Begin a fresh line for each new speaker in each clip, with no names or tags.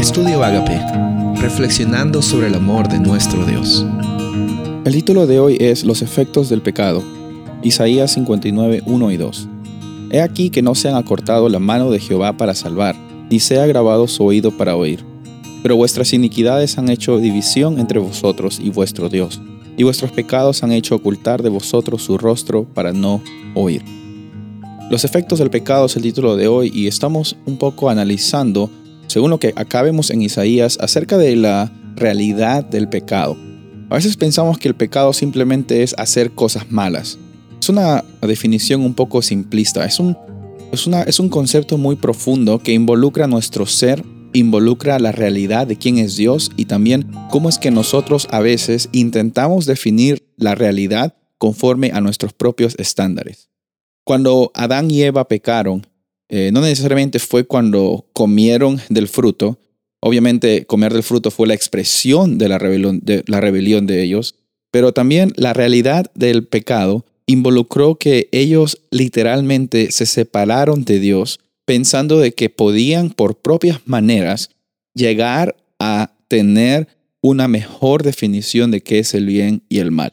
Estudio Agape, reflexionando sobre el amor de nuestro Dios.
El título de hoy es Los efectos del pecado, Isaías 59, 1 y 2. He aquí que no se han acortado la mano de Jehová para salvar, ni se ha grabado su oído para oír. Pero vuestras iniquidades han hecho división entre vosotros y vuestro Dios, y vuestros pecados han hecho ocultar de vosotros su rostro para no oír. Los efectos del pecado es el título de hoy y estamos un poco analizando, según lo que acá vemos en Isaías, acerca de la realidad del pecado. A veces pensamos que el pecado simplemente es hacer cosas malas. Es una definición un poco simplista, es un, es una, es un concepto muy profundo que involucra nuestro ser, involucra la realidad de quién es Dios y también cómo es que nosotros a veces intentamos definir la realidad conforme a nuestros propios estándares. Cuando Adán y Eva pecaron, eh, no necesariamente fue cuando comieron del fruto, obviamente comer del fruto fue la expresión de la rebelión de, la rebelión de ellos, pero también la realidad del pecado involucró que ellos literalmente se separaron de Dios pensando de que podían por propias maneras llegar a tener una mejor definición de qué es el bien y el mal.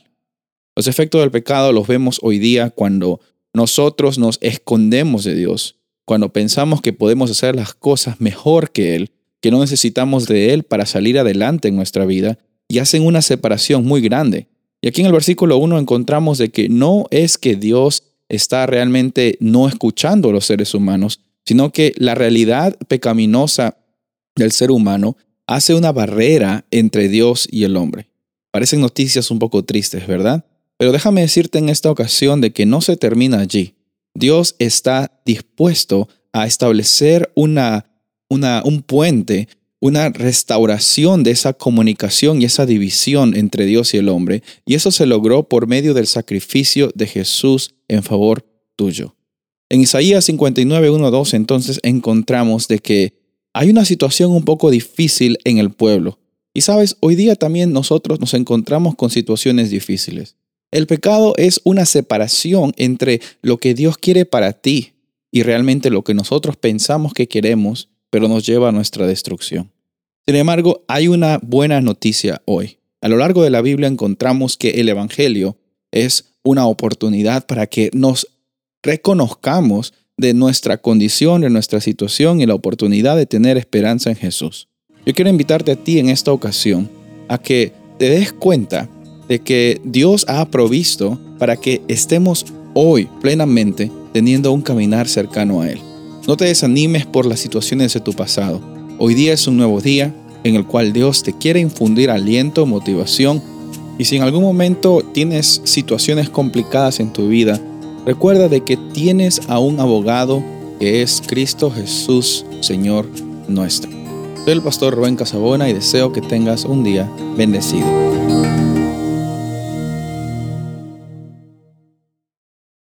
Los efectos del pecado los vemos hoy día cuando nosotros nos escondemos de Dios cuando pensamos que podemos hacer las cosas mejor que Él, que no necesitamos de Él para salir adelante en nuestra vida, y hacen una separación muy grande. Y aquí en el versículo 1 encontramos de que no es que Dios está realmente no escuchando a los seres humanos, sino que la realidad pecaminosa del ser humano hace una barrera entre Dios y el hombre. Parecen noticias un poco tristes, ¿verdad? Pero déjame decirte en esta ocasión de que no se termina allí. Dios está dispuesto a establecer una, un puente, una restauración de esa comunicación y esa división entre Dios y el hombre, y eso se logró por medio del sacrificio de Jesús en favor tuyo. En Isaías 59, 1, 2 entonces encontramos de que hay una situación un poco difícil en el pueblo. Y sabes, hoy día también nosotros nos encontramos con situaciones difíciles. El pecado es una separación entre lo que Dios quiere para ti y realmente lo que nosotros pensamos que queremos, pero nos lleva a nuestra destrucción. Sin embargo, hay una buena noticia hoy. A lo largo de la Biblia encontramos que el Evangelio es una oportunidad para que nos reconozcamos de nuestra condición, de nuestra situación y la oportunidad de tener esperanza en Jesús. Yo quiero invitarte a ti en esta ocasión a que te des cuenta de que Dios ha provisto para que estemos hoy plenamente teniendo un caminar cercano a Él. No te desanimes por las situaciones de tu pasado. Hoy día es un nuevo día en el cual Dios te quiere infundir aliento, motivación. Y si en algún momento tienes situaciones complicadas en tu vida, recuerda de que tienes a un abogado que es Cristo Jesús, Señor nuestro. Soy el pastor Rubén Casabona y deseo que tengas un día bendecido.